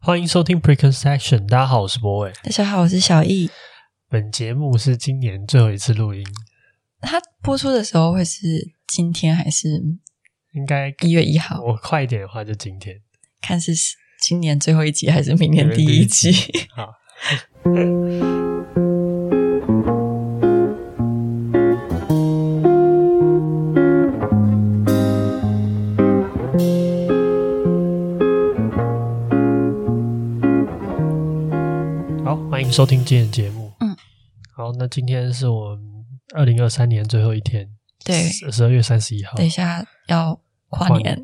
欢迎收听 Preconception，大家好，我是博伟。大家好，我是小易。本节目是今年最后一次录音。它播出的时候会是今天还是？应该一月一号。我快一点的话就今天。看是今年最后一集还是明年第一集？好。收听今天的节目，嗯，好，那今天是我们二零二三年最后一天，对，十二月三十一号，等一下要跨年，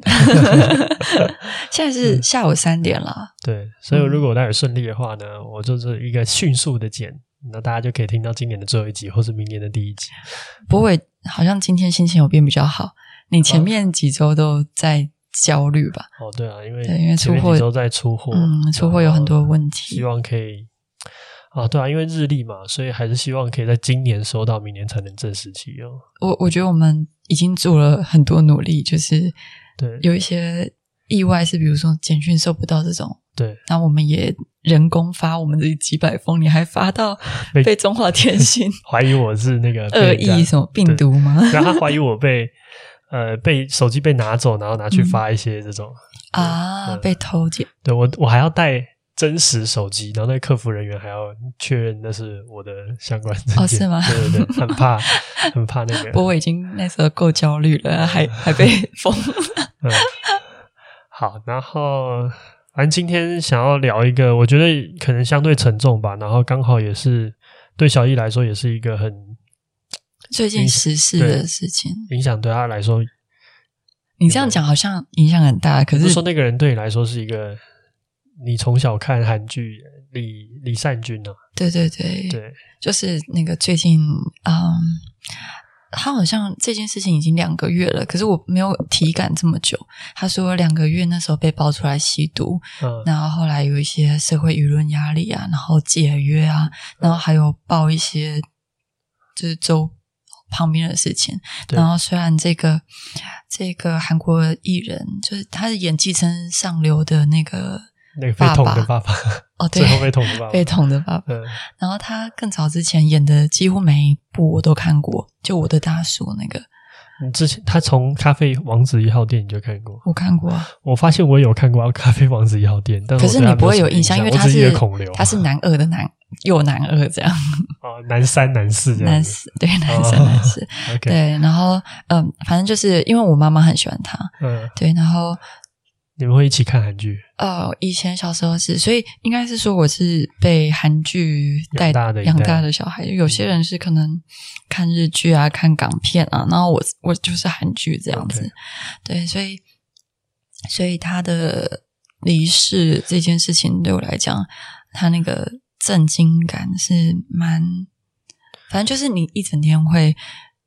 现在是下午三点了，嗯，对，所以如果我待会顺利的话呢，嗯，我就是一个迅速的剪，那大家就可以听到今年的最后一集，或是明年的第一集。不会，好像今天心情有变比较好，你前面几周都在焦虑吧？哦，对啊，因为，因为出货都在出货，嗯，出货有很多问题，希望可以。啊，对啊，因为日历嘛，所以还是希望可以在今年收到，明年才能正式启用。我我觉得我们已经做了很多努力，就是对有一些意外是，比如说简讯收不到这种，对，那我们也人工发我们的几百封，你还发到被中华电信 怀疑我是那个恶意什么病毒吗？然后他怀疑我被呃被手机被拿走，然后拿去发一些这种、嗯、啊、嗯、被偷剪，对我我还要带。真实手机，然后那个客服人员还要确认那是我的相关证件。哦，是吗？对对对，很怕，很怕那个。不过我已经那时候够焦虑了，还 还被封。嗯，好，然后反正今天想要聊一个，我觉得可能相对沉重吧，然后刚好也是对小易来说也是一个很最近时事的事情，影响对他来说。你这样讲好像影响很大，可是说那个人对你来说是一个。你从小看韩剧李李善均呢、啊？对对对对，就是那个最近，嗯，他好像这件事情已经两个月了，可是我没有体感这么久。他说两个月那时候被爆出来吸毒，嗯，然后后来有一些社会舆论压力啊，然后解约啊，然后还有爆一些就是周旁边的事情。然后虽然这个这个韩国艺人就是他的演《技称上流》的那个。那个被捅的爸爸哦，对，最后被捅的爸爸，被捅的爸爸。嗯，然后他更早之前演的几乎每一部我都看过，就我的大叔那个。你之前他从《咖啡王子一号店》你就看过？我看过。我发现我有看过《咖啡王子一号店》，但是可是你不会有印象，因为他是孔刘，他是男二的男，又男二这样。哦，男三男四这样。男四对，男三男四。对，然后嗯，反正就是因为我妈妈很喜欢他，嗯，对，然后。你们会一起看韩剧？哦，以前小时候是，所以应该是说我是被韩剧带大的养大的小孩。有些人是可能看日剧啊，看港片啊，然后我我就是韩剧这样子。对，所以所以他的离世这件事情对我来讲，他那个震惊感是蛮，反正就是你一整天会。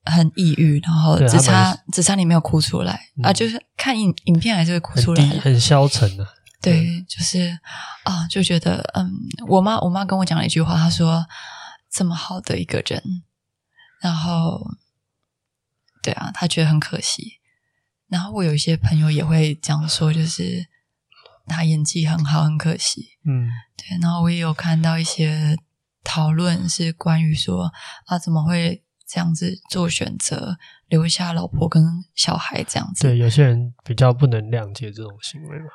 很抑郁，然后只差只差你没有哭出来、嗯、啊！就是看影影片还是会哭出来，很，很消沉的、啊。对，就是啊，就觉得嗯，我妈我妈跟我讲了一句话，她说这么好的一个人，然后对啊，她觉得很可惜。然后我有一些朋友也会讲说，就是他演技很好，很可惜。嗯，对。然后我也有看到一些讨论是关于说啊，怎么会？这样子做选择，留下老婆跟小孩这样子。对，有些人比较不能谅解这种行为嘛。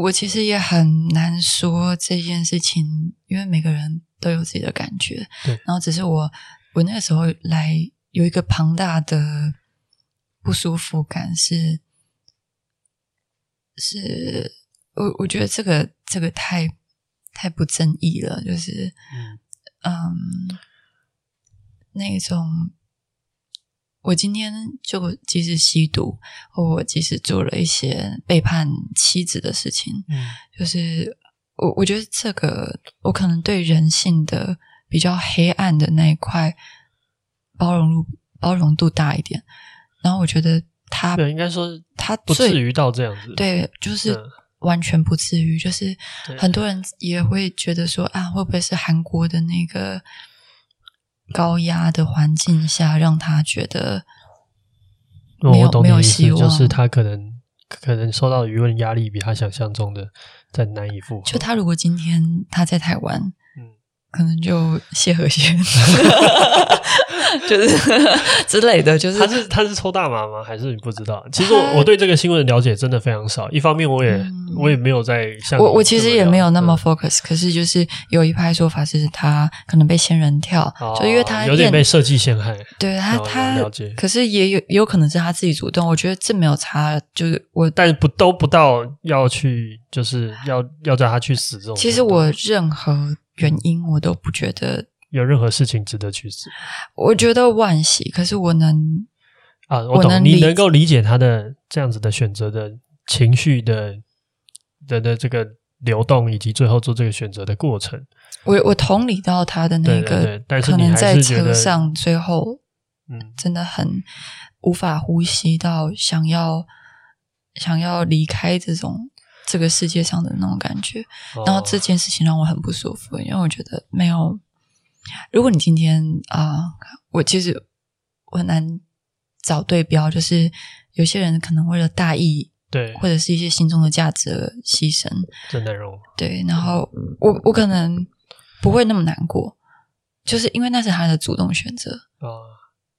我其实也很难说这件事情，因为每个人都有自己的感觉。对，然后只是我，我那个时候来有一个庞大的不舒服感是，是是我我觉得这个这个太太不正义了，就是嗯。嗯那种，我今天就即使吸毒，或我即使做了一些背叛妻子的事情，嗯，就是我我觉得这个我可能对人性的比较黑暗的那一块包容度包容度大一点，然后我觉得他对应该说他不至于到这样子，对，就是完全不至于，就是很多人也会觉得说啊，会不会是韩国的那个。高压的环境下，让他觉得没有没有希望，就是他可能可能受到舆论压力比他想象中的再难以负荷。就他如果今天他在台湾，嗯，可能就谢和弦，就是 之类的。就是他是他是抽大麻吗？还是你不知道？其实我我对这个新闻的了解真的非常少。一方面，我也、嗯、我也没有在像我我其实也没有那么 focus、嗯。可是就是有一派说法是他可能被仙人跳，哦、就因为他有点被设计陷害。对他他了解，可是也有有可能是他自己主动。我觉得这没有差，就是我但是不都不到要去，就是要要叫他去死这种。其实我任何原因我都不觉得有任何事情值得去死。我觉得惋惜，可是我能啊，我懂，我能你能够理解他的这样子的选择的情绪的的的这个流动，以及最后做这个选择的过程。我我同理到他的那个，对对对，但是可能在车上最后，嗯，真的很无法呼吸到想要想要离开这种。这个世界上的那种感觉，然后这件事情让我很不舒服，哦、因为我觉得没有。如果你今天啊、呃，我其实我很难找对标，就是有些人可能为了大义，对，或者是一些心中的价值而牺牲，真的容对。然后我我可能不会那么难过，就是因为那是他的主动选择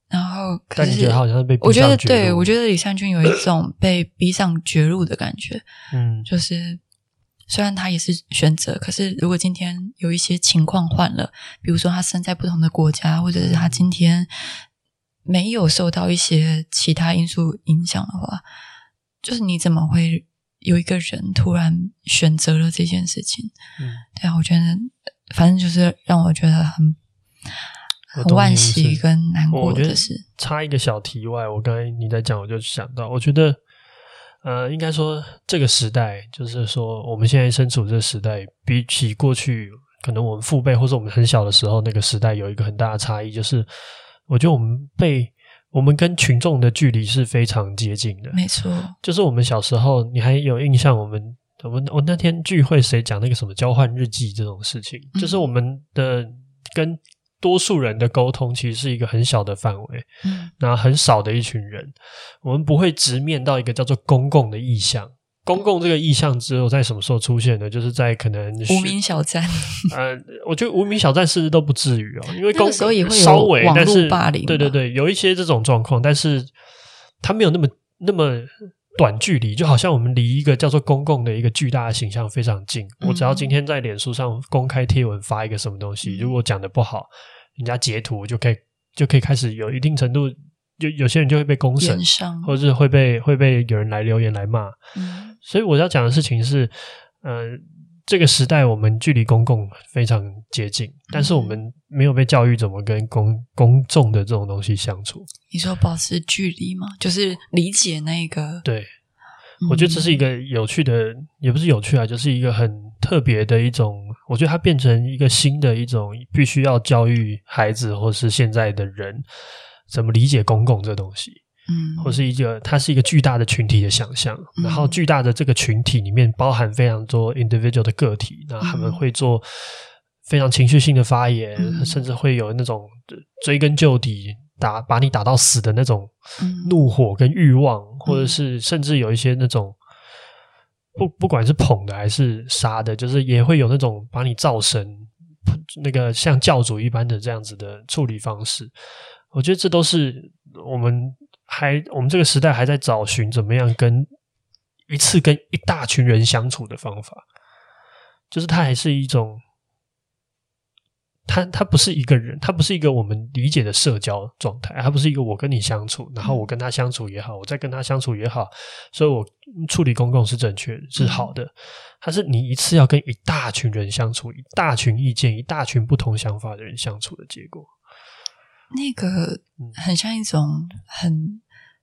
然后可是，但你觉得好像是被？我觉得对，我觉得李善均有一种被逼上绝路的感觉。嗯，就是虽然他也是选择，可是如果今天有一些情况换了，比如说他生在不同的国家，或者是他今天没有受到一些其他因素影响的话，就是你怎么会有一个人突然选择了这件事情？嗯，对啊，我觉得反正就是让我觉得很。很惋惜跟难过的是，插一个小题外，我刚才你在讲，我就想到，我觉得，呃，应该说这个时代，就是说我们现在身处这个时代，比起过去，可能我们父辈或者我们很小的时候那个时代，有一个很大的差异，就是我觉得我们被我们跟群众的距离是非常接近的，没错，就是我们小时候，你还有印象，我们我们我那天聚会谁讲那个什么交换日记这种事情，嗯、就是我们的跟。多数人的沟通其实是一个很小的范围，嗯，那很少的一群人，我们不会直面到一个叫做公共的意向。公共这个意向只有在什么时候出现呢？就是在可能无名小站。呃，我觉得无名小站甚至都不至于哦，因为公共所以会稍微，网但是霸凌，对对对，有一些这种状况，但是它没有那么那么短距离，就好像我们离一个叫做公共的一个巨大的形象非常近。嗯、我只要今天在脸书上公开贴文发一个什么东西，如果讲的不好，人家截图就可以就可以开始有一定程度，就有些人就会被公审，或者是会被会被有人来留言来骂。嗯，所以我要讲的事情是，呃，这个时代我们距离公共非常接近，但是我们没有被教育怎么跟公公众的这种东西相处。你说保持距离吗？就是理解那个对。我觉得这是一个有趣的，也不是有趣啊，就是一个很特别的一种。我觉得它变成一个新的一种，必须要教育孩子或是现在的人怎么理解公共这东西。嗯，或是一个，它是一个巨大的群体的想象，然后巨大的这个群体里面包含非常多 individual 的个体，那他们会做非常情绪性的发言，甚至会有那种追根究底。打把你打到死的那种怒火跟欲望，嗯，或者是甚至有一些那种不不管是捧的还是杀的，就是也会有那种把你造神，那个像教主一般的这样子的处理方式。我觉得这都是我们还我们这个时代还在找寻怎么样跟一次跟一大群人相处的方法，就是它还是一种。它它不是一个人，它不是一个我们理解的社交状态，它不是一个我跟你相处，然后我跟他相处也好，我再跟他相处也好，所以我处理公共是正确是好的。它是你一次要跟一大群人相处，一大群意见，一大群不同想法的人相处的结果，那个很像一种很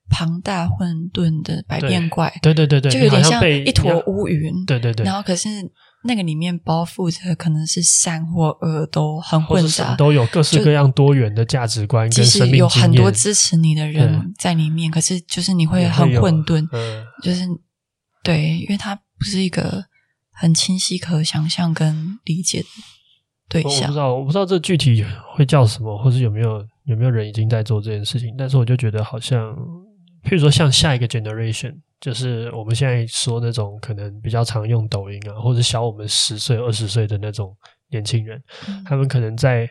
庞大混沌的百变怪，对对对对，就有点像一坨乌云，对对对，然后可是。那个里面包覆着可能是善或恶，都很混杂，都有各式各样多元的价值观跟生命经验。其实有很多支持你的人在里面，可是就是你会很混沌，嗯、就是对，因为它不是一个很清晰可想象跟理解的对象。我不知道，我不知道这具体会叫什么，或是有没有有没有人已经在做这件事情，但是我就觉得好像。譬如说像下一个 generation，就是我们现在说那种可能比较常用抖音啊，或者小我们十岁、二十岁的那种年轻人，嗯、他们可能在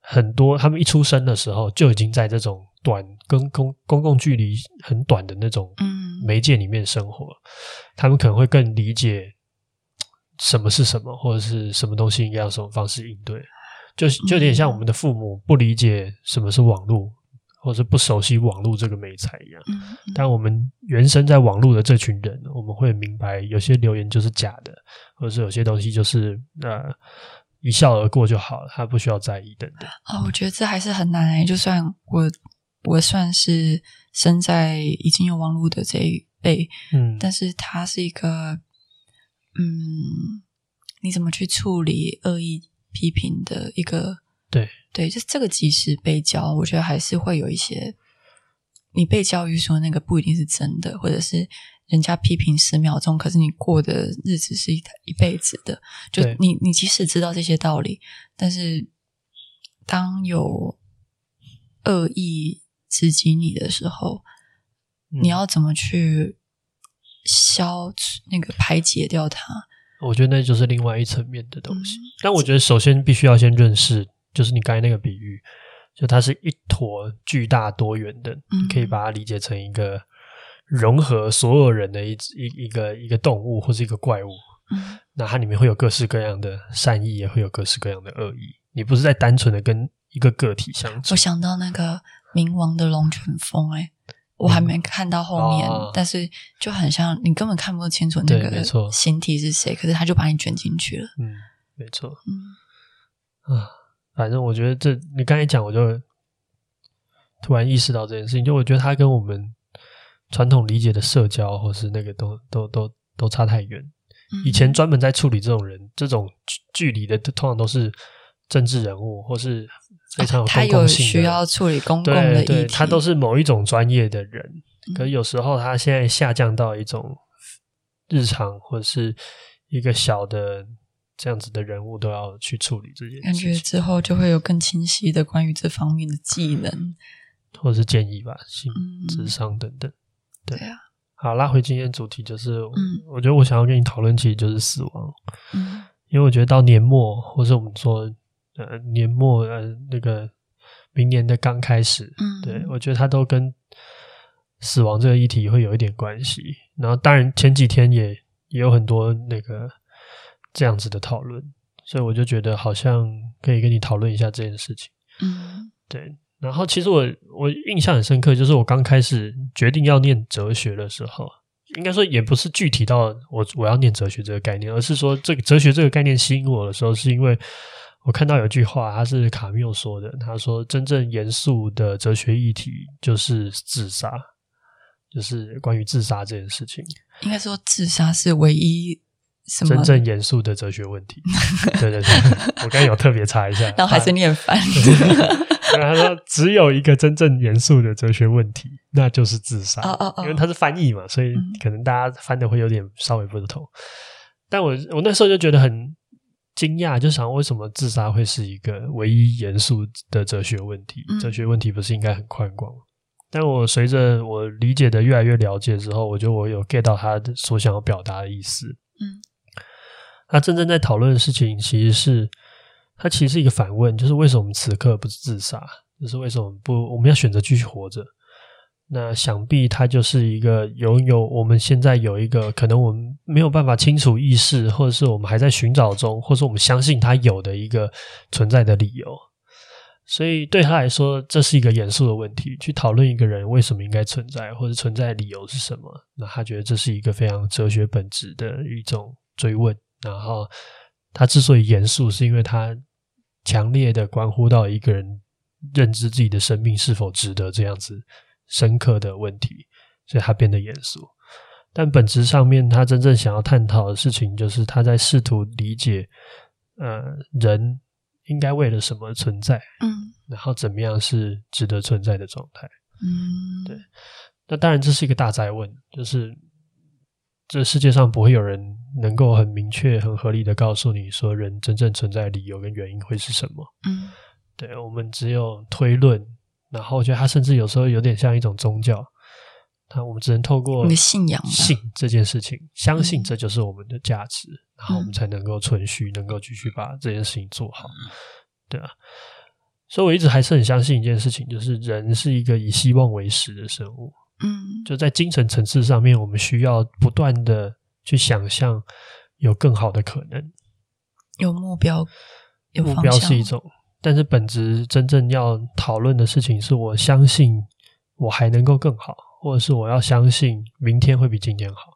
很多他们一出生的时候就已经在这种短跟公公共距离很短的那种媒介里面生活，嗯、他们可能会更理解什么是什么，或者是什么东西应该用什么方式应对，就就有点像我们的父母不理解什么是网络。或是不熟悉网络这个美材一样，嗯嗯、但我们原生在网络的这群人，我们会明白有些留言就是假的，或者是有些东西就是呃一笑而过就好了，他不需要在意等等。哦，我觉得这还是很难诶，就算我我算是生在已经有网络的这一辈，嗯，但是他是一个，嗯，你怎么去处理恶意批评的一个？对对，就这个即使被教，我觉得还是会有一些，你被教育说那个不一定是真的，或者是人家批评十秒钟，可是你过的日子是一一辈子的。就你你即使知道这些道理，但是当有恶意直击你的时候，嗯、你要怎么去消除那个排解掉它？我觉得那就是另外一层面的东西。嗯、但我觉得首先必须要先认识。就是你刚才那个比喻，就它是一坨巨大多元的，可以把它理解成一个融合所有人的一一一个一个动物或是一个怪物。嗯，那它里面会有各式各样的善意，也会有各式各样的恶意。你不是在单纯的跟一个个体相处。我想到那个冥王的龙卷风，哎，我还没看到后面，嗯、但是就很像你根本看不清楚那个形体是谁，可是他就把你卷进去了。嗯，没错。嗯啊。反正我觉得这，你刚才讲，我就突然意识到这件事情。就我觉得他跟我们传统理解的社交，或是那个都都都都差太远。以前专门在处理这种人、这种距离的，通常都是政治人物，或是非常有公共性、啊、他有需要处理公共的议题，对对，他都是某一种专业的人。可是有时候他现在下降到一种日常，或者是一个小的。这样子的人物都要去处理这件事情，感觉之后就会有更清晰的关于这方面的技能，或者是建议吧，性智商等等。嗯、对，对啊，好，拉回今天主题，就是，嗯，我觉得我想要跟你讨论，其实就是死亡。嗯，因为我觉得到年末，或是我们说，呃，年末，呃，那个明年的刚开始，嗯，对，我觉得它都跟死亡这个议题会有一点关系。然后，当然前几天也也有很多那个。这样子的讨论，所以我就觉得好像可以跟你讨论一下这件事情。嗯，对。然后其实我我印象很深刻，就是我刚开始决定要念哲学的时候，应该说也不是具体到我我要念哲学这个概念，而是说这个哲学这个概念吸引我的时候，是因为我看到有句话，他是卡缪说的，他说真正严肃的哲学议题就是自杀，就是关于自杀这件事情。应该说自杀是唯一什么。真正严肃的哲学问题，对对对，我刚才有特别查一下，然后还是念反。他说只有一个真正严肃的哲学问题，那就是自杀。哦哦哦，因为他是翻译嘛，所以可能大家翻的会有点稍微不同。但我我那时候就觉得很惊讶，就想为什么自杀会是一个唯一严肃的哲学问题？哲学问题不是应该很宽广？但我随着我理解的越来越了解之后，我觉得我有 get 到他所想要表达的意思。嗯。他真正在讨论的事情，其实是他其实是一个反问，就是为什么我们此刻不是自杀？就是为什么不我们要选择继续活着？那想必他就是一个拥有我们现在有一个可能我们没有办法清楚意识，或者是我们还在寻找中，或者是我们相信他有的一个存在的理由。所以对他来说，这是一个严肃的问题，去讨论一个人为什么应该存在，或者存在的理由是什么？那他觉得这是一个非常哲学本质的一种追问。然后，他之所以严肃，是因为他强烈的关乎到一个人认知自己的生命是否值得这样子深刻的问题，所以他变得严肃。但本质上面，他真正想要探讨的事情，就是他在试图理解，呃，人应该为了什么存在，嗯，然后怎么样是值得存在的状态，嗯，对。那当然，这是一个大灾问，就是。这世界上不会有人能够很明确、很合理的告诉你说，人真正存在的理由跟原因会是什么。嗯，对，我们只有推论。然后我觉得它甚至有时候有点像一种宗教。那我们只能透过信仰，信这件事情，相信这就是我们的价值，嗯、然后我们才能够存续，能够继续把这件事情做好，对啊。所以我一直还是很相信一件事情，就是人是一个以希望为食的生物。嗯，就在精神层次上面，我们需要不断的去想象有更好的可能，有目标，有目标是一种，但是本质真正要讨论的事情是我相信我还能够更好，或者是我要相信明天会比今天好。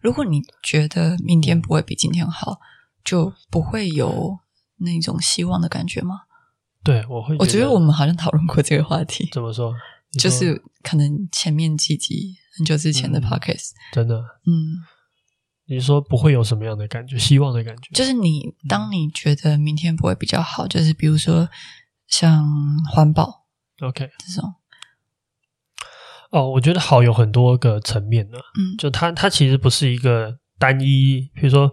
如果你觉得明天不会比今天好，就不会有那种希望的感觉吗？对，我会。我觉得我们好像讨论过这个话题。怎么说？说就是可能前面几集很久之前的 podcast，嗯、真的，嗯，你说不会有什么样的感觉？希望的感觉？就是你当你觉得明天不会比较好，就是比如说像环保，OK，这种。哦，我觉得好有很多个层面呢。嗯，就它它其实不是一个单一，比如说。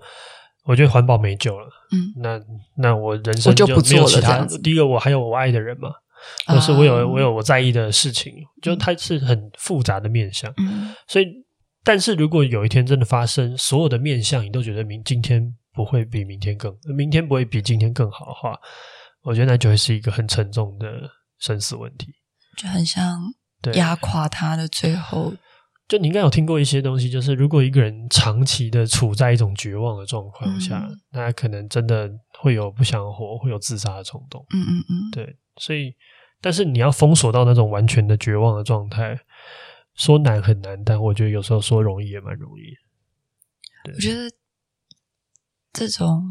我觉得环保没救了，嗯，那那我人生就没有其他。第一个，我还有我爱的人嘛，或是我有、啊、我有我在意的事情，就它是很复杂的面向。嗯，所以，但是如果有一天真的发生，所有的面相你都觉得明今天不会比明天更，明天不会比今天更好的话，我觉得那就会是一个很沉重的生死问题，就很像压垮他的最后。就你应该有听过一些东西，就是如果一个人长期的处在一种绝望的状况下，嗯、那他可能真的会有不想活，会有自杀的冲动。嗯嗯嗯，对。所以，但是你要封锁到那种完全的绝望的状态，说难很难，但我觉得有时候说容易也蛮容易。我觉得这种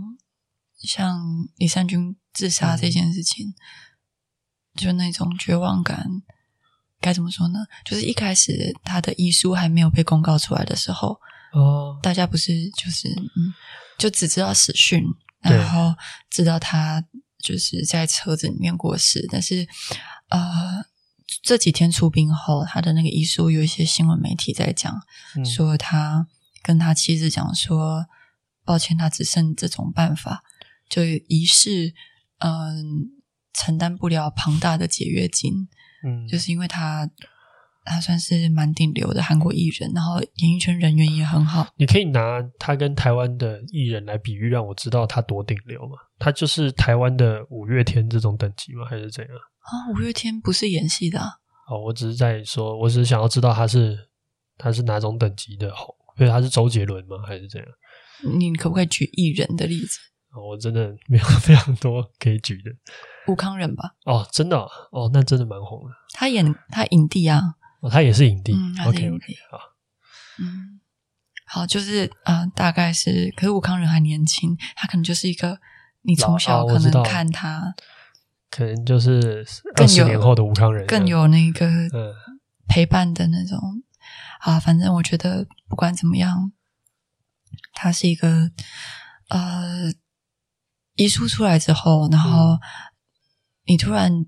像李善均自杀这件事情，嗯、就那种绝望感。该怎么说呢？就是一开始他的遗书还没有被公告出来的时候，哦，大家不是就是嗯，就只知道死讯，然后知道他就是在车子里面过世。但是呃，这几天出殡后，他的那个遗书有一些新闻媒体在讲，嗯、说他跟他妻子讲说，抱歉，他只剩这种办法，就仪式嗯、呃，承担不了庞大的解约金。嗯，就是因为他，他算是蛮顶流的韩国艺人，然后演艺圈人缘也很好。你可以拿他跟台湾的艺人来比喻，让我知道他多顶流吗？他就是台湾的五月天这种等级吗？还是怎样？啊，五月天不是演戏的啊。哦，我只是在说，我只是想要知道他是他是哪种等级的红，所以他是周杰伦吗？还是怎样？你可不可以举艺人的例子？哦，我真的没有 非常多可以举的。武康人吧？哦，真的哦，哦，那真的蛮红的。他演他影帝啊，哦，他也是影帝。嗯，影帝。OK OK，好，嗯，好，就是啊、呃，大概是，可是武康人还年轻，他可能就是一个你从小可能看他，哦、可能就是二十年后的吴康仁更，更有那个陪伴的那种、嗯、啊。反正我觉得不管怎么样，他是一个呃，遗书出来之后，然后。嗯你突然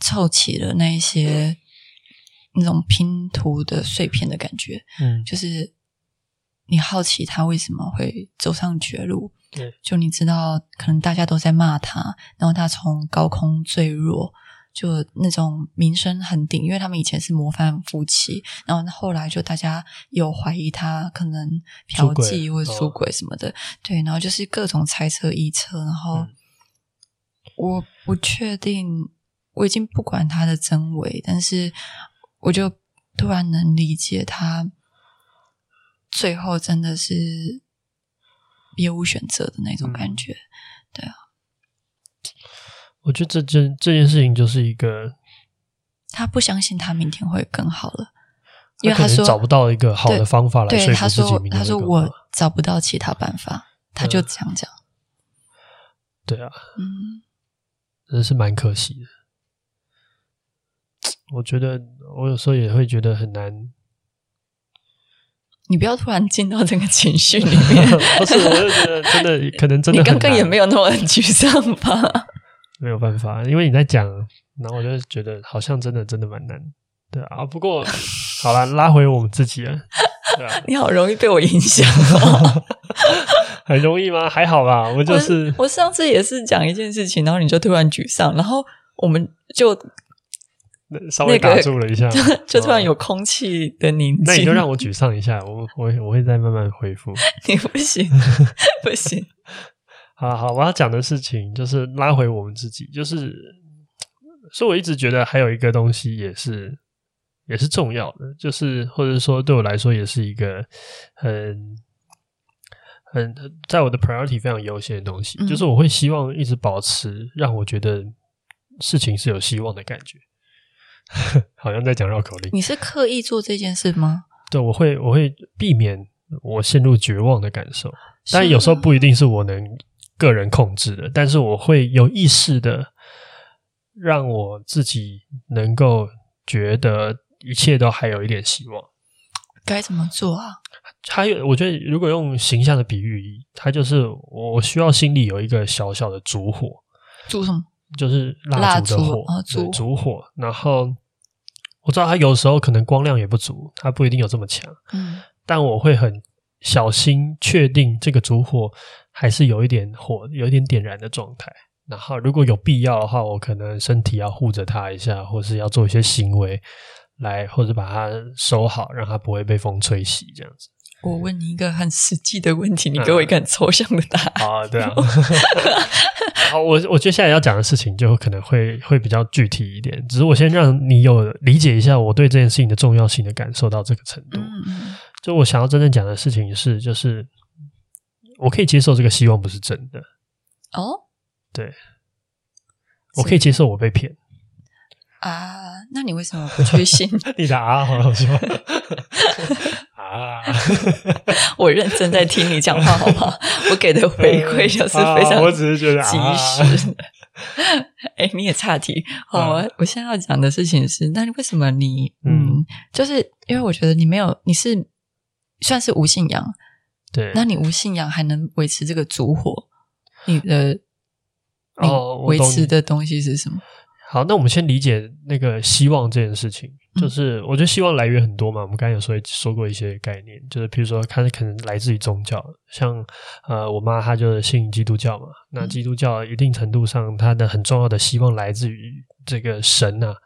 凑齐了那一些那种拼图的碎片的感觉，嗯，就是你好奇他为什么会走上绝路，对，就你知道可能大家都在骂他，然后他从高空坠落，就那种名声很顶，因为他们以前是模范夫妻，然后后来就大家有怀疑他可能嫖妓或者出轨什么的，对，然后就是各种猜测臆测，然后。嗯我不确定，我已经不管他的真伪，但是我就突然能理解他最后真的是别无选择的那种感觉。嗯、对啊，我觉得这件这件事情就是一个，他不相信他明天会更好了，因为他说他找不到一个好的方法来说服自己明天。他说：“我找不到其他办法。”他就这样讲。嗯、对啊，嗯。真是蛮可惜的，我觉得我有时候也会觉得很难。你不要突然进到这个情绪里面，不是？我就觉得真的可能真的，你刚刚也没有那么沮丧吧？没有办法，因为你在讲，然后我就觉得好像真的真的蛮难。对啊，不过好了，拉回我们自己啊。对啊，你好容易被我影响。很容易吗？还好吧，我就是我，我上次也是讲一件事情，然后你就突然沮丧，然后我们就稍微打住了一下，那个、就突然有空气的宁静。那你就让我沮丧一下，我我我会再慢慢恢复。你不行，不行。好好，我要讲的事情就是拉回我们自己，就是，所以我一直觉得还有一个东西也是也是重要的，就是或者说对我来说也是一个很很在我的 priority 非常优先的东西，嗯、就是我会希望一直保持让我觉得事情是有希望的感觉。好像在讲绕口令。你是刻意做这件事吗？对，我会，我会避免我陷入绝望的感受。但有时候不一定是我能个人控制的，但是我会有意识的让我自己能够觉得一切都还有一点希望。该怎么做啊？还有，我觉得如果用形象的比喻，它就是我需要心里有一个小小的烛火。烛什么？就是蜡烛的火，烛烛火。然后我知道它有时候可能光亮也不足，它不一定有这么强。嗯，但我会很小心确定这个烛火还是有一点火，有一点点燃的状态。然后如果有必要的话，我可能身体要护着它一下，或是要做一些行为来，或者把它收好，让它不会被风吹熄，这样子。我问你一个很实际的问题，你给我一个很抽象的答案。啊，对啊。好，我我接下来要讲的事情就可能会会比较具体一点，只是我先让你有理解一下我对这件事情的重要性的感受到这个程度。嗯，就我想要真正讲的事情是，就是我可以接受这个希望不是真的。哦，对，我可以接受我被骗。啊，那你为什么不去信？你的啊，好好说。啊！我认真在听你讲话，好不好？我给的回馈就是非常，我只是觉得及时。哎、你也岔题。好，啊、我现在要讲的事情是，那为什么你嗯，嗯，就是因为我觉得你没有，你是算是无信仰，对？那你无信仰还能维持这个烛火？你的你维持的东西是什么？哦好，那我们先理解那个希望这件事情，就是我觉得希望来源很多嘛。我们刚才有说说过一些概念，就是比如说它可能来自于宗教，像呃我妈她就是信基督教嘛。那基督教一定程度上，它的很重要的希望来自于这个神啊，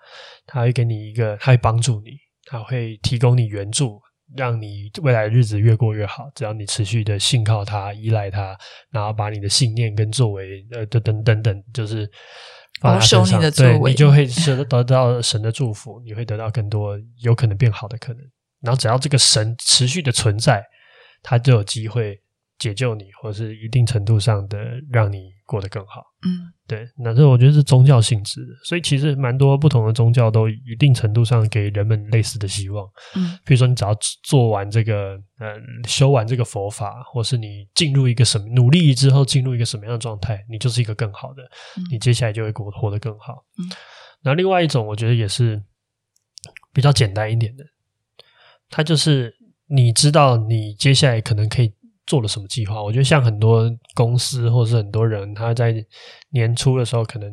他会给你一个，他会帮助你，他会提供你援助，让你未来日子越过越好。只要你持续的信靠他、依赖他，然后把你的信念跟作为呃等等等等，就是。保守你的作为，对，你就会得得到神的祝福，你会得到更多有可能变好的可能。然后只要这个神持续的存在，他就有机会解救你，或是一定程度上的让你过得更好。嗯，对。那这我觉得是宗教性质的，所以其实蛮多不同的宗教都一定程度上给人们类似的希望。嗯，比如说你只要做完这个，呃，修完这个佛法，或是你进入一个什么努力之后进入一个什么样的状态，你就是一个更好的，嗯，你接下来就会过活得更好。嗯，那另外一种我觉得也是比较简单一点的，它就是你知道你接下来可能可以。做了什么计划？我觉得像很多公司或是很多人，他在年初的时候可能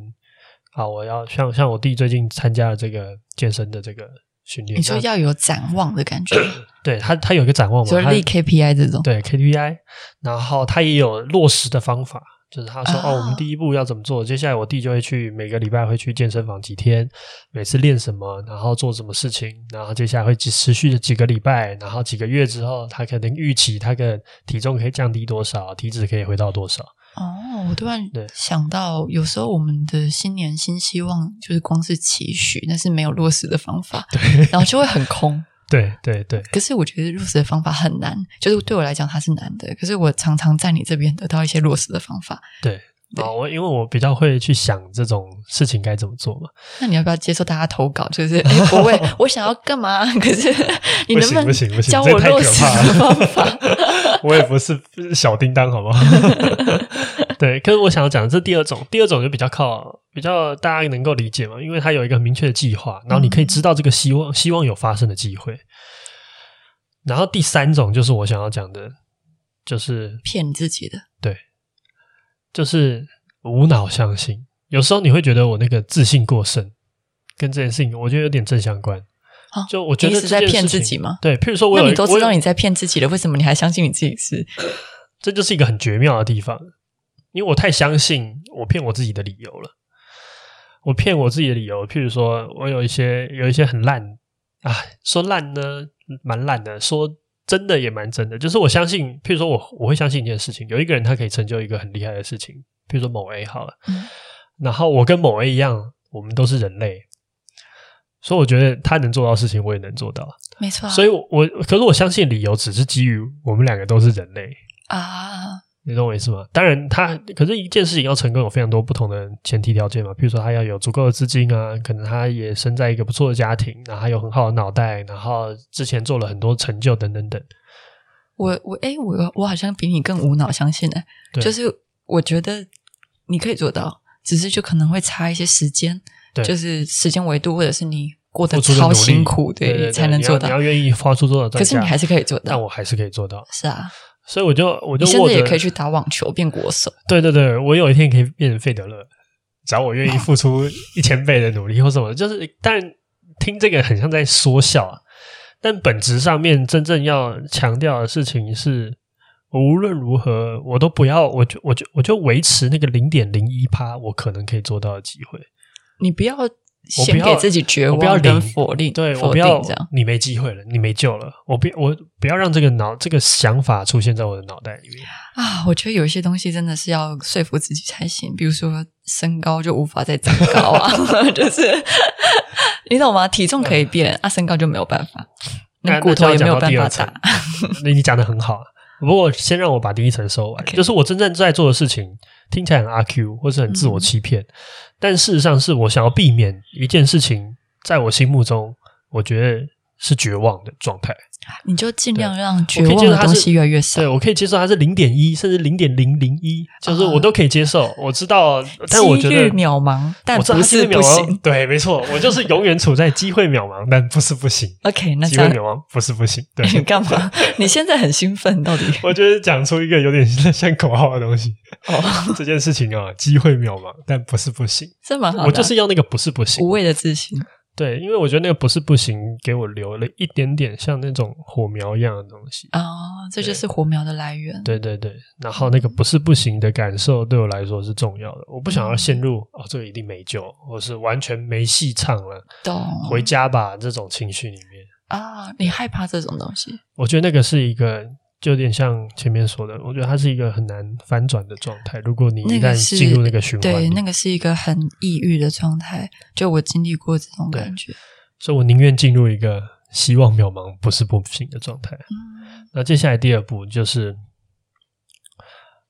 啊，我要像像我弟最近参加了这个健身的这个训练，你说要有展望的感觉，对他他有一个展望嘛，就是立 KPI 这种，对 KPI，然后他也有落实的方法。就是他说哦，我们第一步要怎么做？接下来我弟就会去每个礼拜会去健身房几天，每次练什么，然后做什么事情，然后接下来会持续的几个礼拜，然后几个月之后，他可能预期他的体重可以降低多少，体脂可以回到多少。哦，我突然想到，有时候我们的新年新希望就是光是期许，但是没有落实的方法，对，然后就会很空。对对对，可是我觉得落实的方法很难，就是对我来讲它是难的。可是我常常在你这边得到一些落实的方法。对，哦，我因为我比较会去想这种事情该怎么做嘛。那你要不要接受大家投稿？就是哎，不会，我想要干嘛？可是你能不能教我落实的方法？我也不是小叮当，好不好？对，可是我想要讲的是第二种，第二种就比较靠比较大家能够理解嘛，因为它有一个明确的计划，然后你可以知道这个希望、嗯、希望有发生的机会。然后第三种就是我想要讲的，就是骗你自己的，对，就是无脑相信。有时候你会觉得我那个自信过剩，跟这件事情我觉得有点正相关。啊、就我觉得你是在骗自己吗？对，譬如说我有，那你都知道你在骗自己了，为什么你还相信你自己是？这就是一个很绝妙的地方。因为我太相信我骗我自己的理由了，我骗我自己的理由，譬如说我有一些有一些很烂啊，说烂呢蛮烂的，说真的也蛮真的。就是我相信，譬如说我我会相信一件事情，有一个人他可以成就一个很厉害的事情，譬如说某 A 好了，嗯，然后我跟某 A 一样，我们都是人类，所以我觉得他能做到的事情，我也能做到，没错。所以我，我可是我相信理由只是基于我们两个都是人类啊。你懂我意思吗？当然他，他可是一件事情要成功，有非常多不同的前提条件嘛。比如说，他要有足够的资金啊，可能他也生在一个不错的家庭，然后他有很好的脑袋，然后之前做了很多成就等等等。我我哎，我我好像比你更无脑相信呢。就是我觉得你可以做到，只是就可能会差一些时间，就是时间维度，或者是你过得超辛苦，对，对对对才能做到。你要愿意花出多少？可是你还是可以做到，但我还是可以做到。是啊。所以我就我就现在也可以去打网球变国手。对对对，我有一天可以变成费德勒，只要我愿意付出一千倍的努力或什么，就是但听这个很像在说笑啊，但本质上面真正要强调的事情是，无论如何我都不要，我就我就我就维持那个零点零一趴，我可能可以做到的机会。你不要。先给自己绝望跟否定，对，我不要这样，你没机会了，你没救了。我不，我不要让这个脑这个想法出现在我的脑袋里面啊！我觉得有一些东西真的是要说服自己才行，比如说身高就无法再长高啊，就是你懂吗？体重可以变啊，身高就没有办法，那骨头也没有办法长。那 你讲的很好，不过先让我把第一层收完，就是我真正在做的事情。听起来很阿 Q，或是很自我欺骗，嗯，但事实上是我想要避免一件事情，在我心目中，我觉得是绝望的状态。你就尽量让绝望的东西越来越少。对，我可以接受它是零点一，甚至零点零零一，就是我都可以接受。我知道，但我觉得渺茫，但不是不行。对，没错，我就是永远处在机会渺茫，但不是不行。OK，那机会渺茫不是不行。对，你干嘛？你现在很兴奋，到底？我觉得讲出一个有点像口号的东西。哦，这件事情啊，机会渺茫，但不是不行。这蛮好。我就是要那个不是不行，无谓的自信。对，因为我觉得那个不是不行，给我留了一点点像那种火苗一样的东西啊、哦，这就是火苗的来源。对对对，然后那个不是不行的感受对我来说是重要的，我不想要陷入、嗯、哦，这个一定没救，或是完全没戏唱了，懂？回家吧这种情绪里面啊，你害怕这种东西？我觉得那个是一个。就有点像前面说的，我觉得它是一个很难反转的状态。如果你一旦进入那个循环，对，那个是一个很抑郁的状态。就我经历过这种感觉，所以我宁愿进入一个希望渺茫、不是不行的状态。嗯。那接下来第二步就是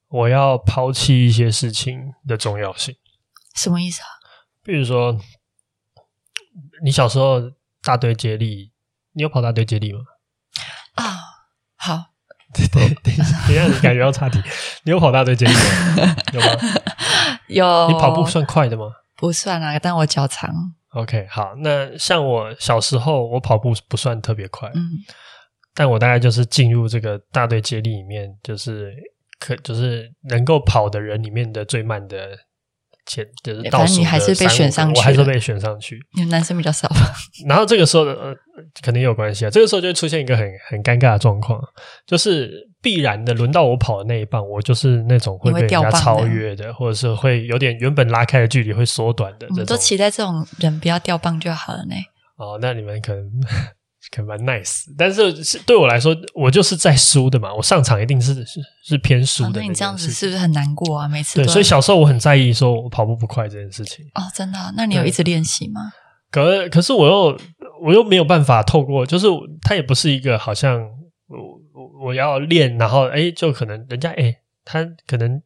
我要抛弃一些事情的重要性。什么意思啊？比如说，你小时候大堆接力，你有跑大堆接力吗？对对对，等一下 你感觉要岔题。你有跑大队接力吗？有吗？有。你跑步算快的吗？不算啊，但我脚长。OK，好。那像我小时候，我跑步不算特别快，嗯，但我大概就是进入这个大队接力里面，就是可就是能够跑的人里面的最慢的。前就是你还是被选上去，我还是被选上去。因为男生比较少吧。然后这个时候，呃，肯定有关系啊。这个时候就会出现一个很很尴尬的状况，就是必然的轮到我跑的那一棒，我就是那种会被人家超越的，或者是会有点原本拉开的距离会缩短的。我们都期待这种人不要掉棒就好了呢。哦，那你们可能。可蛮 nice，但是是对我来说，我就是在输的嘛。我上场一定是是是偏输的那。那你这样子是不是很难过啊？每次对，所以小时候我很在意说我跑步不快这件事情。哦，真的啊？那你有一直练习吗？可可是我又我又没有办法透过，就是他也不是一个好像我我要练，然后哎，就可能人家哎，他可能。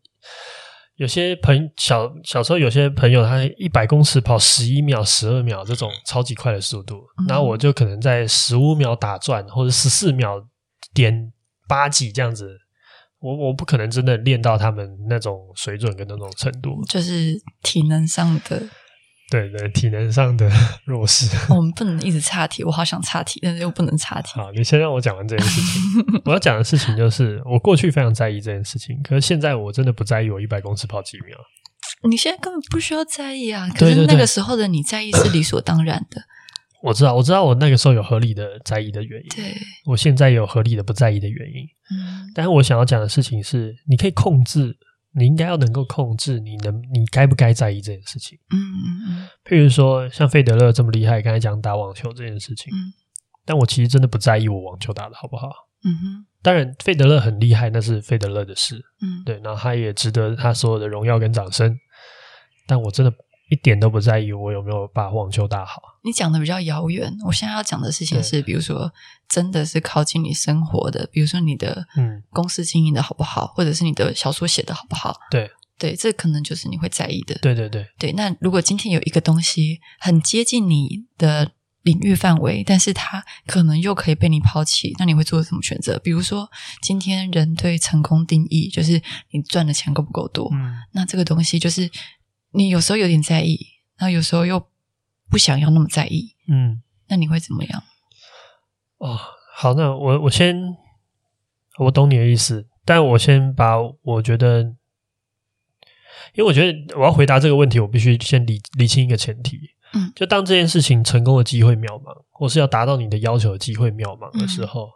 有些朋小小时候，有些朋友他一百公尺跑十一秒、十二秒这种超级快的速度，嗯，然后我就可能在十五秒打转或者十四秒点八几这样子，我我不可能真的练到他们那种水准跟那种程度，就是体能上的。对对，体能上的 弱势。我们不能一直岔题，我好想岔题，但是又不能岔题。好，你先让我讲完这件事情。我要讲的事情就是，我过去非常在意这件事情，可是现在我真的不在意我一百公尺跑几秒。你现在根本不需要在意啊！可是那个时候的你在意是理所当然的。我知道，我知道，我那个时候有合理的在意的原因。对，我现在有合理的不在意的原因。嗯，但是我想要讲的事情是，你可以控制你应该要能够控制，你能你该不该在意这件事情？嗯嗯嗯。譬如说，像费德勒这么厉害，刚才讲打网球这件事情，嗯，但我其实真的不在意我网球打得好不好。嗯哼。当然，费德勒很厉害，那是费德勒的事。嗯，对，然后他也值得他所有的荣耀跟掌声。但我真的一点都不在意我有没有把网球打好。你讲的比较遥远，我现在要讲的事情是，比如说，真的是靠近你生活的，比如说你的嗯公司经营的好不好，或者是你的小说写的好不好？对对，这可能就是你会在意的。对对对对。那如果今天有一个东西很接近你的领域范围，但是它可能又可以被你抛弃，那你会做什么选择？比如说，今天人对成功定义就是你赚的钱够不够多？嗯，那这个东西就是你有时候有点在意，然后有时候又不想要那么在意。嗯，那你会怎么样？哦，好，那我我先我懂你的意思，但我先把我觉得，因为我觉得我要回答这个问题，我必须先理理清一个前提。嗯，就当这件事情成功的机会渺茫，或是要达到你的要求的机会渺茫的时候，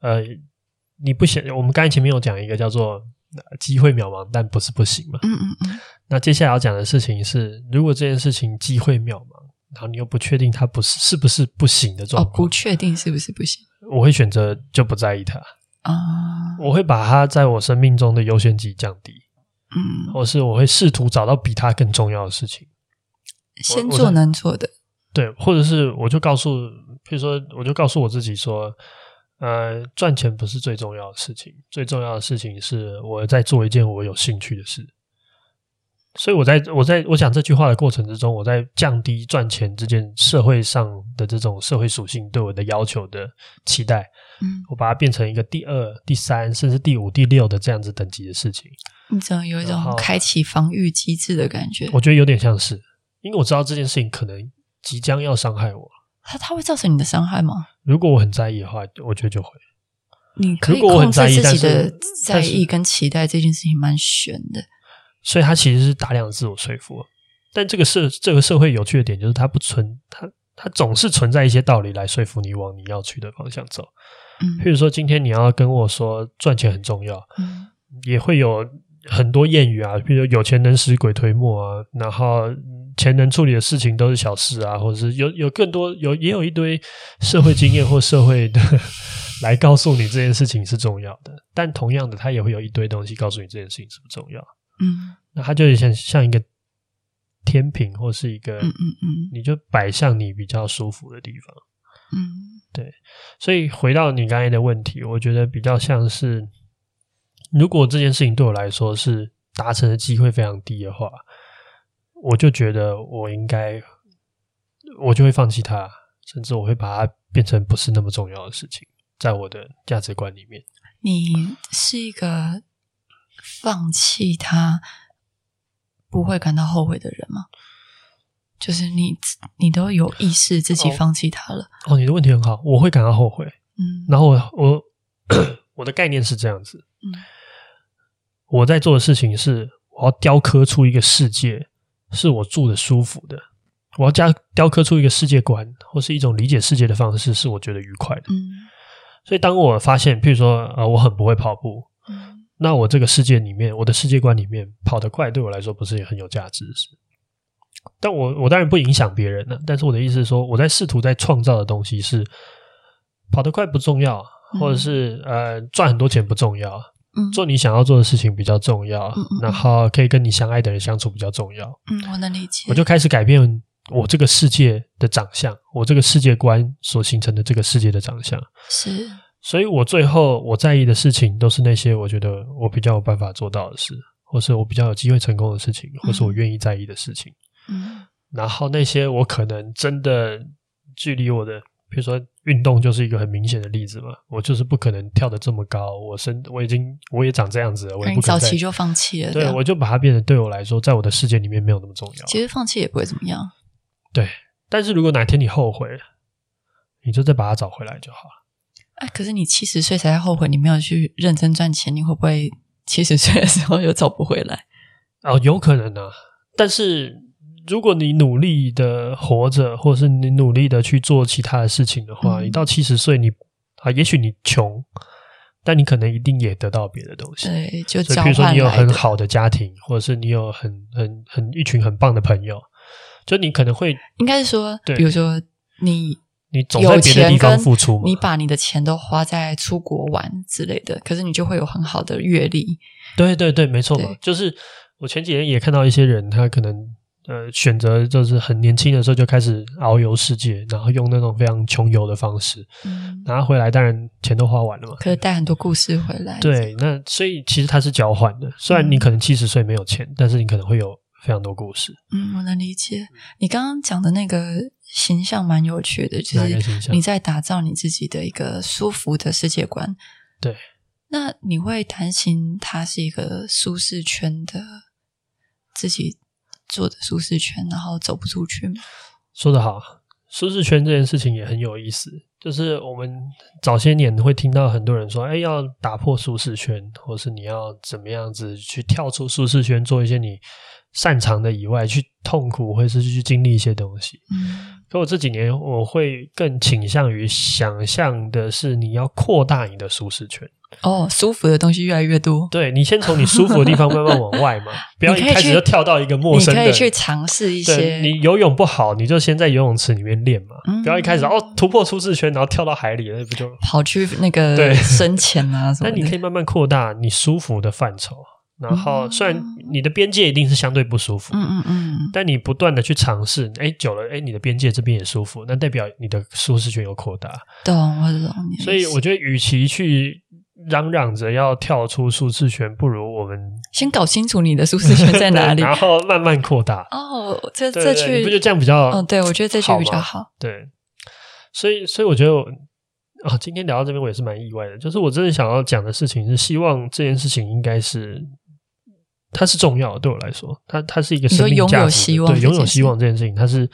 嗯、呃，你不想，我们刚才前面有讲一个叫做机会渺茫，但不是不行嘛。嗯嗯嗯。那接下来要讲的事情是，如果这件事情机会渺茫，然后你又不确定它不是是不是不行的状况，哦，不确定是不是不行，我会选择就不在意它啊，我会把它在我生命中的优先级降低，嗯，或是我会试图找到比它更重要的事情。先做能做的，对，或者是我就告诉，比如说，我就告诉我自己说，呃，赚钱不是最重要的事情，最重要的事情是我在做一件我有兴趣的事。所以我在我在我讲这句话的过程之中，我在降低赚钱这件社会上的这种社会属性对我的要求的期待，嗯，我把它变成一个第二、第三，甚至第五、第六的这样子等级的事情。你怎么有一种开启防御机制的感觉？我觉得有点像是。因为我知道这件事情可能即将要伤害我，它它会造成你的伤害吗？如果我很在意的话，我觉得就会。你可以控制自己的在意跟期待，这件事情蛮悬的。所以它其实是大量的自我说服。但这个社这个社会有趣的点就是，它不存它它总是存在一些道理来说服你往你要去的方向走。嗯，譬如说今天你要跟我说赚钱很重要，嗯，也会有很多谚语啊，比如有钱能使鬼推磨啊，然后。钱能处理的事情都是小事啊，或者是有有更多有也有一堆社会经验或社会的来告诉你这件事情是重要的，但同样的，他也会有一堆东西告诉你这件事情是不重要。嗯，那他就像像一个天平或是一个嗯嗯嗯，你就摆向你比较舒服的地方。嗯，对。所以回到你刚才的问题，我觉得比较像是，如果这件事情对我来说是达成的机会非常低的话。我就觉得我应该，我就会放弃它，甚至我会把它变成不是那么重要的事情，在我的价值观里面。你是一个放弃它不会感到后悔的人吗？就是你，你都有意识自己放弃它了。哦，哦，你的问题很好，我会感到后悔。嗯，然后我我 我的概念是这样子，嗯，我在做的事情是我要雕刻出一个世界。是我住的舒服的，我要加雕刻出一个世界观，或是一种理解世界的方式，是我觉得愉快的。嗯，所以当我发现，譬如说，呃，我很不会跑步，嗯，那我这个世界里面，我的世界观里面，跑得快对我来说不是也很有价值的事。但我我当然不影响别人了，但是我的意思是说，我在试图在创造的东西是跑得快不重要，或者是呃赚很多钱不重要。做你想要做的事情比较重要，嗯嗯，然后可以跟你相爱的人相处比较重要。嗯，我能理解。我就开始改变我这个世界的长相，我这个世界观所形成的这个世界的长相。是，所以我最后我在意的事情都是那些我觉得我比较有办法做到的事，或是我比较有机会成功的事情，或是我愿意在意的事情。嗯，然后那些我可能真的距离我的。比如说，运动就是一个很明显的例子嘛。我就是不可能跳得这么高，我身我已经我也长这样子了，我也不可能。早期就放弃了。对，我就把它变得对我来说，在我的世界里面没有那么重要。其实放弃也不会怎么样。对，但是如果哪天你后悔了，你就再把它找回来就好了。哎，可是你七十岁才后悔，你没有去认真赚钱，你会不会七十岁的时候又找不回来？哦，有可能啊，但是。如果你努力的活着，或是你努力的去做其他的事情的话，嗯、你到七十岁，你啊，也许你穷，但你可能一定也得到别的东西。对，就比如说你有很好的家庭，或者是你有很很很一群很棒的朋友，就你可能会应该是说，对，比如说你你总在别的地方付出嘛，你把你的钱都花在出国玩之类的，可是你就会有很好的阅历。对对对，没错嘛，就是我前几天也看到一些人，他可能。呃，选择就是很年轻的时候就开始遨游世界，然后用那种非常穷游的方式，嗯，然后回来当然钱都花完了嘛，可以带很多故事回来。对，那所以其实它是交换的，虽然你可能七十岁没有钱，嗯，但是你可能会有非常多故事。嗯，我能理解。你刚刚讲的那个形象蛮有趣的，就是你在打造你自己的一个舒服的世界观。对，那你会担心它是一个舒适圈的自己。做的舒适圈，然后走不出去吗？说得好，舒适圈这件事情也很有意思。就是我们早些年会听到很多人说：“哎，要打破舒适圈，或是你要怎么样子去跳出舒适圈，做一些你擅长的以外，去痛苦，或是去经历一些东西。”嗯，可我这几年我会更倾向于想象的是，你要扩大你的舒适圈。哦，舒服的东西越来越多。对，你先从你舒服的地方慢慢往外嘛，不要一开始就跳到一个陌生的。你可以去尝试一些。你游泳不好，你就先在游泳池里面练嘛，嗯、不要一开始哦突破舒适圈，然后跳到海里，那不就跑去那个 深潜啊什么？那你可以慢慢扩大你舒服的范畴，然后虽然你的边界一定是相对不舒服，嗯嗯嗯，但你不断的去尝试，哎，久了，哎，你的边界这边也舒服，那代表你的舒适圈有扩大。懂，我懂你。所以我觉得，与其去。嚷嚷着要跳出舒适圈，不如我们先搞清楚你的舒适圈在哪 里，然后慢慢扩大。哦，这这句你不觉得这样比较？嗯，对，我觉得这句比较好。对，所以所以我觉得啊，今天聊到这边，我也是蛮意外的。就是我真的想要讲的事情是，希望这件事情应该是它是重要的，对我来说，它它是一个生命价值，拥有希望，对，拥有希望这件事情，它是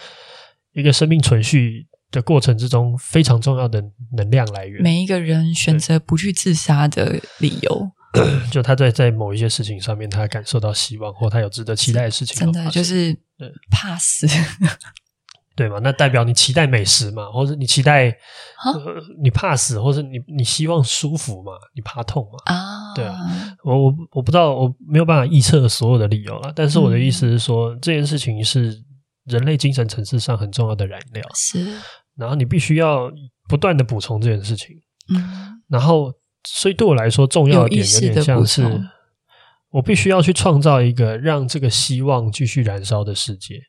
一个生命存续的过程之中非常重要的能量来源。每一个人选择不去自杀的理由，就他在在某一些事情上面，他感受到希望，或他有值得期待的事情。真的就是怕死，对吗？那代表你期待美食嘛，或者你期待、呃、你怕死，或者你你希望舒服嘛？你怕痛嘛？啊，对啊。我我我不知道，我没有办法预测所有的理由了。但是我的意思是说，嗯、这件事情是。人类精神层次上很重要的燃料是，然后你必须要不断的补充这件事情，嗯，然后所以对我来说重要的点有点像是，我必须要去创造一个让这个希望继续燃烧的世界。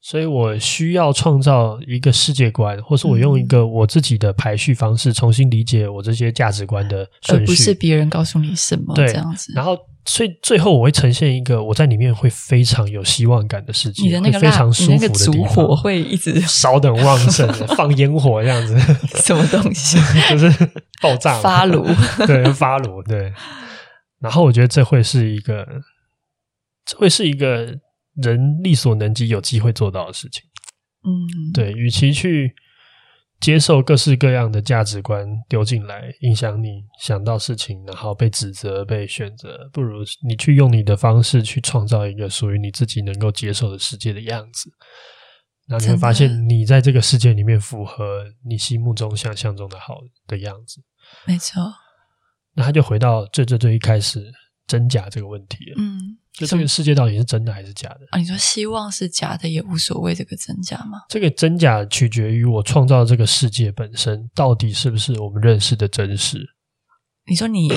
所以我需要创造一个世界观，或是我用一个我自己的排序方式重新理解我这些价值观的顺序，而不是别人告诉你什么这样子。然后，所以最后我会呈现一个我在里面会非常有希望感的世界，你的那个非常舒服的烛火会一直烧得旺盛，放烟火这样子，什么东西 就是爆炸发炉，对，发炉对。然后我觉得这会是一个，这会是一个。人力所能及，有机会做到的事情。嗯，对，与其去接受各式各样的价值观丢进来，影响你想到事情，然后被指责、被选择，不如你去用你的方式去创造一个属于你自己能够接受的世界的样子。然后你会发现，你在这个世界里面符合你心目中想象中的好的样子。没错。那他就回到最最最一开始真假这个问题了。嗯。就这个世界到底是真的还是假的啊？你说希望是假的也无所谓，这个真假吗？这个真假取决于我创造这个世界本身到底是不是我们认识的真实。你说你，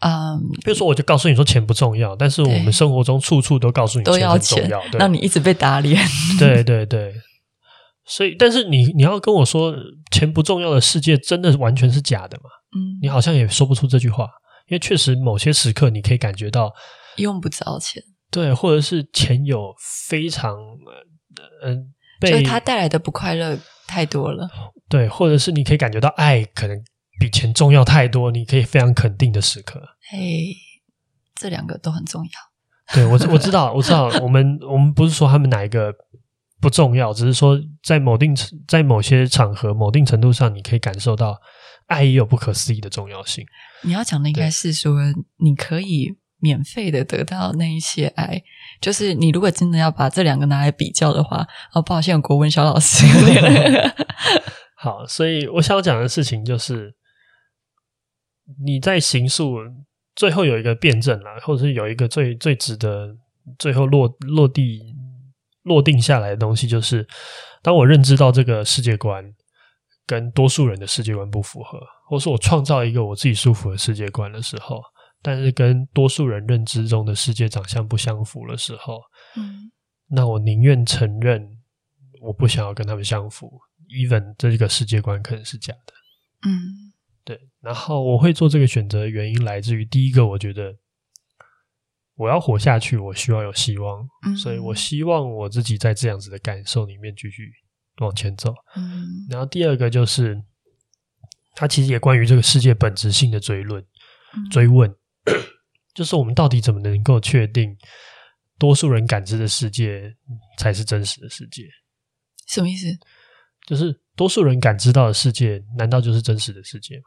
嗯，比如说我就告诉你说钱不重要，但是我们生活中处处都告诉你钱很重要，让你一直被打脸。对对对，所以但是你你要跟我说钱不重要的世界真的完全是假的吗？嗯，你好像也说不出这句话，因为确实某些时刻你可以感觉到。用不着钱，对，或者是钱有非常嗯，被就是它带来的不快乐太多了，对，或者是你可以感觉到爱可能比钱重要太多，你可以非常肯定的时刻，嘿，这两个都很重要。对，我我知道，我知道，我们我们不是说他们哪一个不重要，只是说在某定在某些场合、某定程度上，你可以感受到爱也有不可思议的重要性。你要讲的应该是说，你可以。免费的得到那一些爱，就是你如果真的要把这两个拿来比较的话，哦，抱歉，国文小老师。好，所以我想讲的事情就是，你在形塑最后有一个辩证啦，或者是有一个最最值得最后落落地落定下来的东西，就是当我认知到这个世界观跟多数人的世界观不符合，或是我创造一个我自己舒服的世界观的时候，但是跟多数人认知中的世界长相不相符的时候，嗯，那我宁愿承认我不想要跟他们相符，even 这个世界观可能是假的，嗯。对，然后我会做这个选择的原因来自于第一个，我觉得我要活下去，我需要有希望，嗯，所以我希望我自己在这样子的感受里面继续往前走。嗯，然后第二个就是，它其实也关于这个世界本质性的追论、嗯、追问，就是我们到底怎么能够确定多数人感知的世界才是真实的世界？什么意思？就是多数人感知到的世界，难道就是真实的世界吗？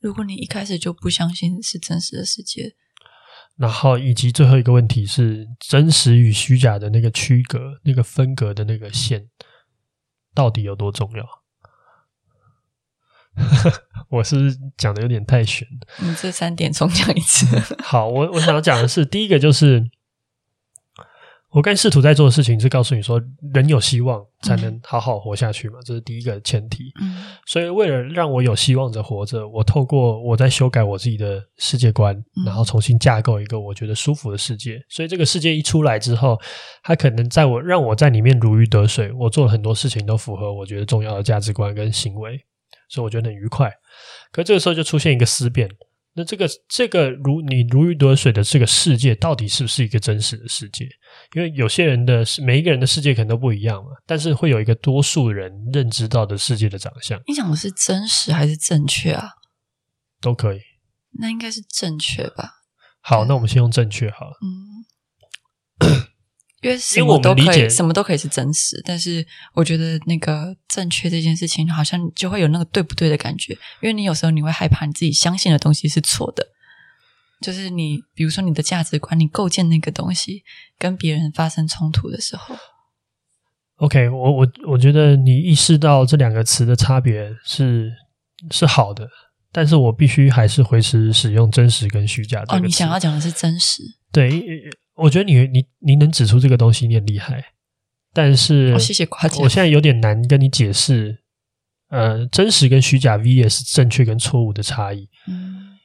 如果你一开始就不相信是真实的世界，然后以及最后一个问题是真实与虚假的那个区隔、那个分隔的那个线，到底有多重要？我是讲的有点太悬？你这三点重讲一次。好，我我想要讲的是第一个就是。我刚试图在做的事情是告诉你说，人有希望才能好好活下去嘛，嗯、这是第一个前提。嗯，所以为了让我有希望着活着，我透过我在修改我自己的世界观，嗯、然后重新架构一个我觉得舒服的世界。所以这个世界一出来之后，它可能在我让我在里面如鱼得水，我做了很多事情都符合我觉得重要的价值观跟行为，所以我觉得很愉快。可这个时候就出现一个思辨。那这个这个如你如鱼得水的这个世界，到底是不是一个真实的世界？因为有些人的每一个人的世界可能都不一样嘛，但是会有一个多数人认知到的世界的长相。你讲的是真实还是正确啊？都可以。那应该是正确吧？好，那我们先用正确好了。嗯。因为什么都可以，什么都可以是真实，但是我觉得那个正确这件事情，好像就会有那个对不对的感觉。因为你有时候你会害怕你自己相信的东西是错的，就是你比如说你的价值观，你构建那个东西跟别人发生冲突的时候。OK，我我我觉得你意识到这两个词的差别是是好的，但是我必须还是回持使用真实跟虚假。哦，你想要讲的是真实，对。我觉得你你你能指出这个东西，你很厉害。但是，谢谢夸奖。我现在有点难跟你解释，呃，真实跟虚假 vs 正确跟错误的差异。嗯，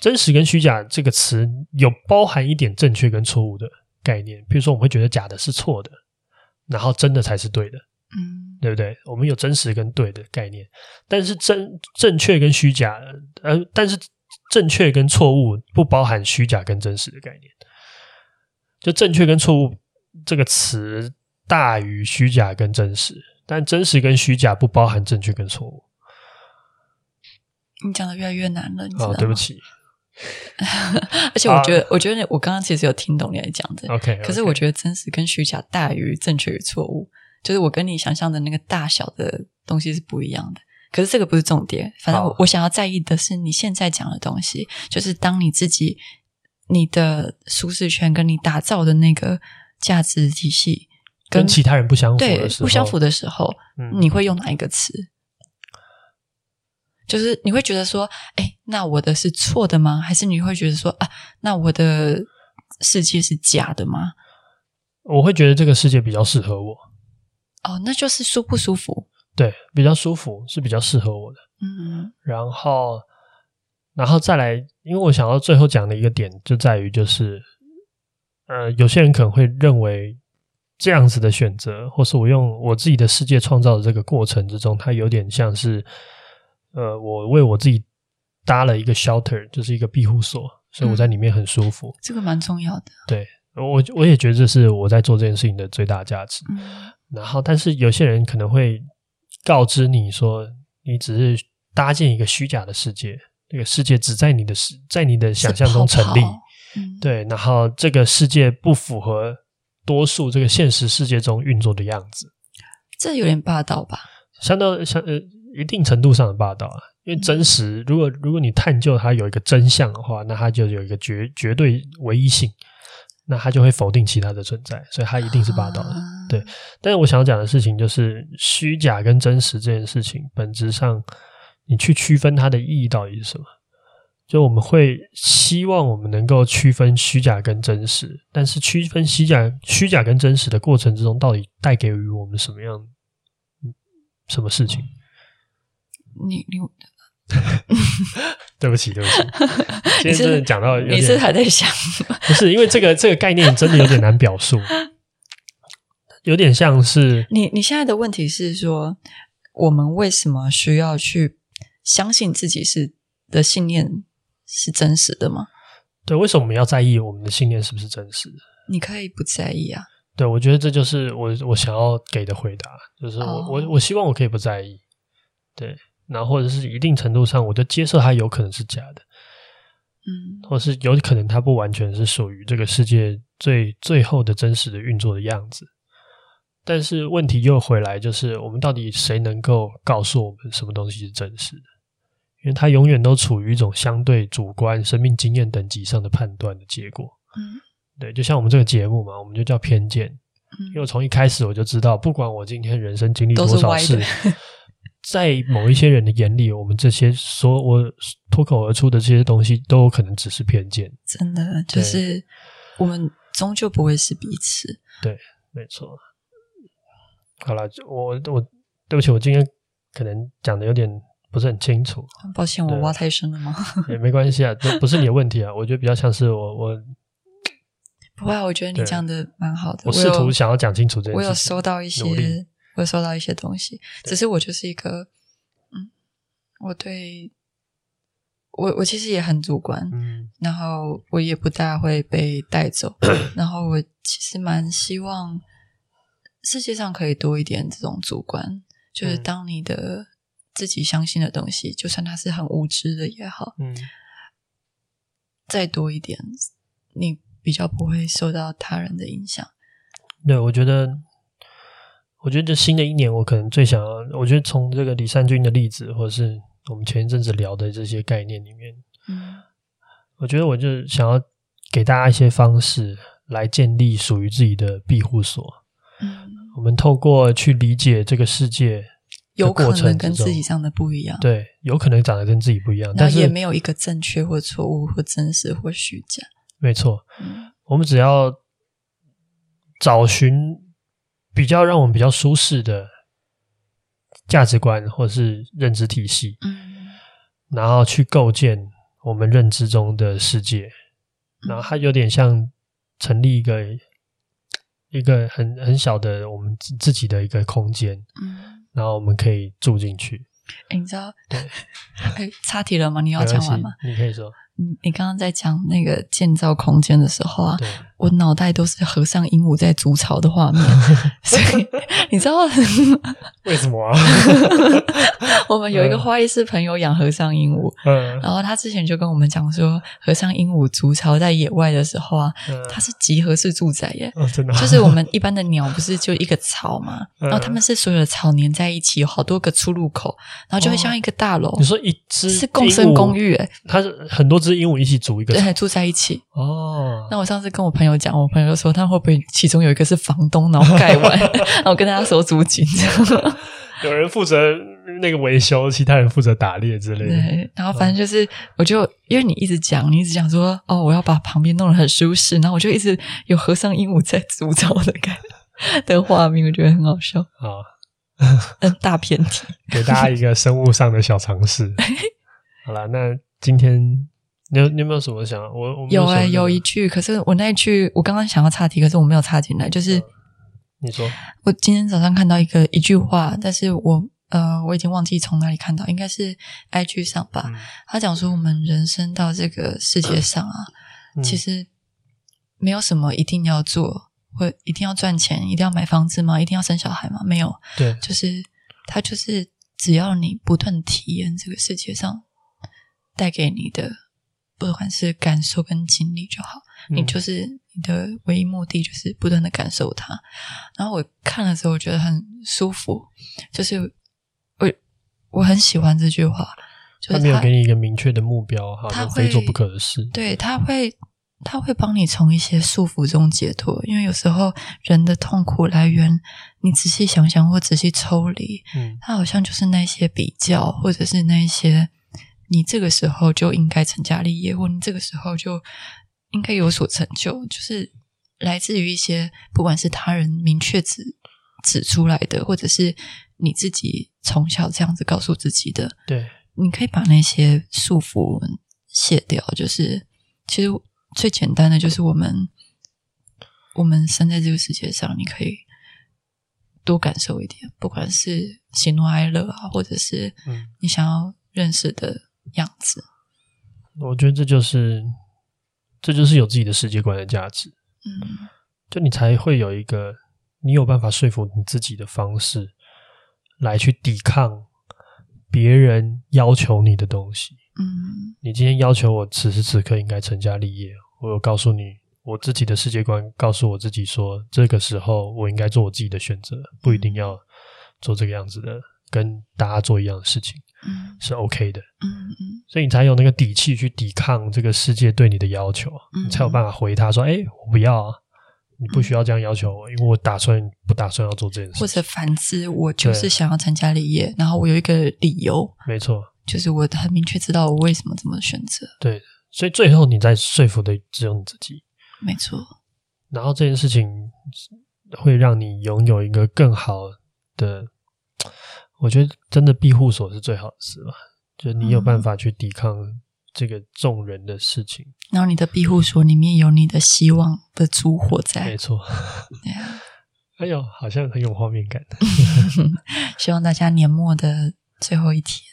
真实跟虚假这个词有包含一点正确跟错误的概念。比如说，我们会觉得假的是错的，然后真的才是对的。嗯，对不对？我们有真实跟对的概念，但是真正确跟虚假，呃，但是正确跟错误不包含虚假跟真实的概念。就正确跟错误这个词大于虚假跟真实，但真实跟虚假不包含正确跟错误。你讲的越来越难了，你知道吗？哦，对不起。而且我觉得，啊、我觉得我刚刚其实有听懂你在讲的。OK，, okay. 可是我觉得真实跟虚假大于正确与错误，就是我跟你想象的那个大小的东西是不一样的。可是这个不是重点，反正我我想要在意的是你现在讲的东西，就是当你自己。你的舒适圈跟你打造的那个价值体系跟，跟其他人不相符的时候，对，不相符的时候，嗯，你会用哪一个词？就是你会觉得说，哎，那我的是错的吗？还是你会觉得说，啊，那我的世界是假的吗？我会觉得这个世界比较适合我。哦，那就是舒不舒服？对，比较舒服是比较适合我的。嗯，然后。然后再来，因为我想要最后讲的一个点就在于，就是，呃，有些人可能会认为这样子的选择，或是我用我自己的世界创造的这个过程之中，它有点像是，呃，我为我自己搭了一个 shelter，就是一个庇护所，所以我在里面很舒服。嗯，这个蛮重要的。对，我我也觉得这是我在做这件事情的最大价值。嗯。然后，但是有些人可能会告知你说，你只是搭建一个虚假的世界。这个世界只在你的世，在你的想象中成立，泡泡嗯、对。然后这个世界不符合多数这个现实世界中运作的样子，这有点霸道吧？相当相呃一定程度上的霸道啊。因为真实，如果如果你探究它有一个真相的话，那它就有一个绝绝对唯一性，那它就会否定其他的存在，所以它一定是霸道的。啊、对。但是我想要讲的事情就是虚假跟真实这件事情，本质上。你去区分它的意义到底是什么？就我们会希望我们能够区分虚假跟真实，但是区分虚假、虚假跟真实的过程之中，到底带给予我们什么样、什么事情？你你，对不起，对不起，今天真的讲到有点，你是还在想？不是，因为这个这个概念真的有点难表述，有点像是你你现在的问题是说，我们为什么需要去相信自己是的信念是真实的吗？对，为什么我们要在意我们的信念是不是真实的？你可以不在意啊。对，我觉得这就是我我想要给的回答，就是我、oh. 我我希望我可以不在意，对。那或者是一定程度上，我就接受它有可能是假的，嗯，或是有可能它不完全是属于这个世界最最后的真实的运作的样子。但是问题又回来，就是我们到底谁能够告诉我们什么东西是真实的？因为它永远都处于一种相对主观、生命经验等级上的判断的结果。嗯，对，就像我们这个节目嘛，我们就叫偏见。嗯，因为我从一开始我就知道，不管我今天人生经历多少事。在某一些人的眼里，我们这些说我脱口而出的这些东西，都有可能只是偏见。真的，就是我们终究不会是彼此。对，没错。好了，我我对不起，我今天可能讲的有点不是很清楚。抱歉，我挖太深了吗？也没关系啊，这不是你的问题啊。我觉得比较像是我我 不会，我觉得你讲的蛮好的。我试图想要讲清楚这件事情，我有收到一些。我有收到一些东西，只是我就是一个，嗯，我对我我其实也很主观，嗯，然后我也不大会被带走，然后我其实蛮希望世界上可以多一点这种主观，就是当你的自己相信的东西，就算它是很无知的也好，嗯，再多一点，你比较不会受到他人的影响。对，我觉得。我觉得这新的一年，我可能最想要，我觉得从这个李善均的例子，或者是我们前一阵子聊的这些概念里面，嗯，我觉得我就想要给大家一些方式来建立属于自己的庇护所。嗯，我们透过去理解这个世界，有可能跟自己长得不一样，对，有可能长得跟自己不一样，但是也没有一个正确或错误或真实或虚假。没错，嗯，我们只要找寻。比较让我们比较舒适的价值观或是认知体系，嗯，然后去构建我们认知中的世界，然后它有点像成立一个一个很很小的我们自己的一个空间，嗯，然后我们可以住进去。诶你知道？对，诶插题了吗？你要讲完吗？你可以说。你你刚刚在讲那个建造空间的时候啊，对我脑袋都是和尚鹦鹉在筑巢的画面，所以你知道 为什么？啊？我们有一个花艺师朋友养和尚鹦鹉，嗯，然后他之前就跟我们讲说，和尚鹦鹉筑巢在野外的时候啊，嗯、它是集合式住宅耶，哦、真的，就是我们一般的鸟不是就一个巢嘛，嗯、然后他们是所有的巢粘在一起，有好多个出入口，然后就会像一个大楼。哦、你说一只是共生公寓，哎，它是很多只。鹦鹉一起组一个，对，住在一起。哦。那我上次跟我朋友讲，我朋友说他会不会其中有一个是房东，然后盖完，然后跟大家收租金，有人负责那个维修，其他人负责打猎之类的。对，然后反正就是，我就因为你一直讲，你一直讲说，哦，我要把旁边弄得很舒适，然后我就一直有和尚鹦鹉在诅咒的感的画面，我觉得很好笑 啊。嗯，大偏题，给大家一个生物上的小尝试。好了，那。今天你有你有没有什么想？我我有哎、欸，有一句，可是我那一句我刚刚想要插题，可是我没有插进来。就是、呃、你说，我今天早上看到一个一句话，但是我呃我已经忘记从哪里看到，应该是 IG 上吧。嗯、他讲说，我们人生到这个世界上啊，嗯、其实没有什么一定要做，或一定要赚钱，一定要买房子吗？一定要生小孩吗？没有，对，就是他就是只要你不断体验这个世界上。带给你的，不管是感受跟经历就好，嗯、你就是你的唯一目的，就是不断的感受它。然后我看的时候，我觉得很舒服，就是我我很喜欢这句话。就是、他，他没有给你一个明确的目标，哈，他非做不可的事。对，他会他会帮你从一些束缚中解脱，因为有时候人的痛苦来源，你仔细想想或仔细抽离，嗯，他好像就是那些比较，或者是那些。你这个时候就应该成家立业，或你这个时候就应该有所成就，就是来自于一些不管是他人明确指指出来的，或者是你自己从小这样子告诉自己的。对，你可以把那些束缚卸掉。就是其实最简单的，就是我们我们生在这个世界上，你可以多感受一点，不管是喜怒哀乐啊，或者是你想要认识的。样子，我觉得这就是，这就是有自己的世界观的价值。嗯，就你才会有一个，你有办法说服你自己的方式，来去抵抗别人要求你的东西。嗯，你今天要求我此时此刻应该成家立业，我有告诉你我自己的世界观，告诉我自己说，这个时候我应该做我自己的选择，不一定要做这个样子的，跟大家做一样的事情。嗯，是 OK 的，嗯嗯，所以你才有那个底气去抵抗这个世界对你的要求，嗯，你才有办法回他说：“哎，我不要啊，你不需要这样要求我，因为我打算不打算要做这件事。”或者反之，我就是想要成家立业，然后我有一个理由，没错，就是我很明确知道我为什么这么选择。对，所以最后你在说服的只有你自己，没错。然后这件事情会让你拥有一个更好的。我觉得真的庇护所是最好的事吧，就你有办法去抵抗这个众人的事情。嗯、然后你的庇护所里面有你的希望的烛火在，没错。对啊，哎呦，好像很有画面感。希望大家年末的最后一天，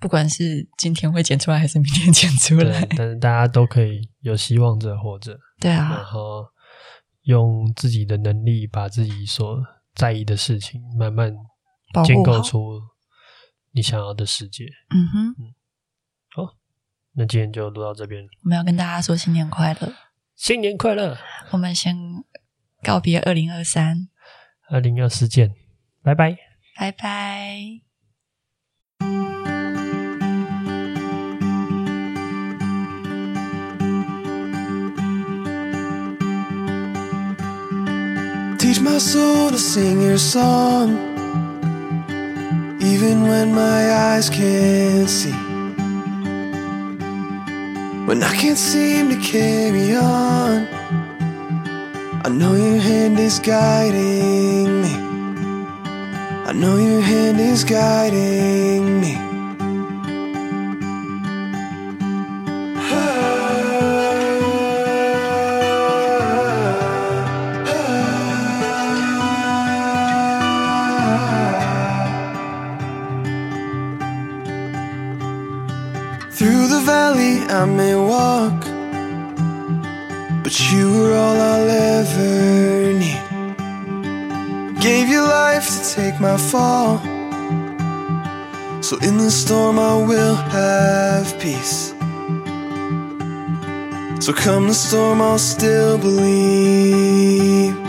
不管是今天会剪出来还是明天剪出来，但是大家都可以有希望着活着。对啊，然后用自己的能力把自己所在意的事情慢慢。建构出你想要的世界。嗯哼，嗯，好，那今天就录到这边。我们要跟大家说新年快乐，新年快乐！我们先告别二零二三，二零二四见，拜拜，拜拜。Teach my soul to sing your song. Even when my eyes can't see, when I can't seem to carry on, I know your hand is guiding me. I know your hand is guiding me. I may walk, but you were all I'll ever need. Gave your life to take my fall, so in the storm I will have peace. So come the storm, I'll still believe.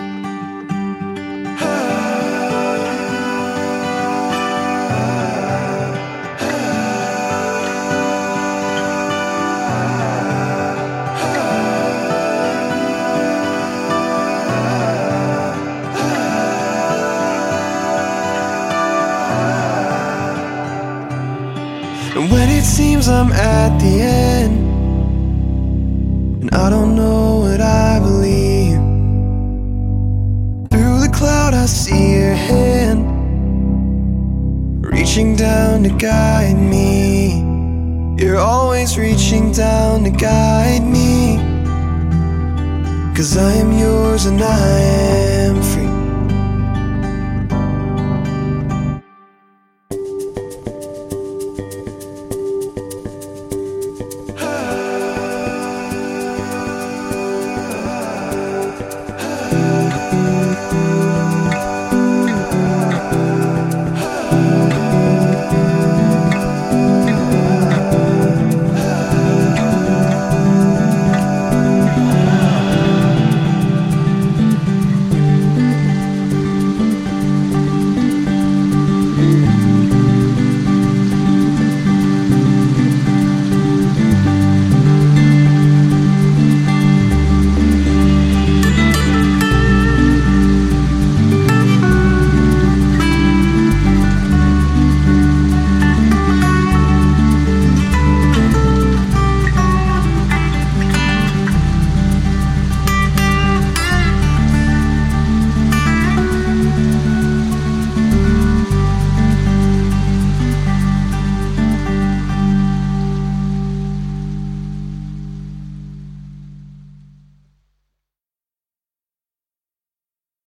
Seems I'm at the end. And I don't know what I believe. Through the cloud I see your hand Reaching down to guide me. You're always reaching down to guide me. Cause I am yours and I am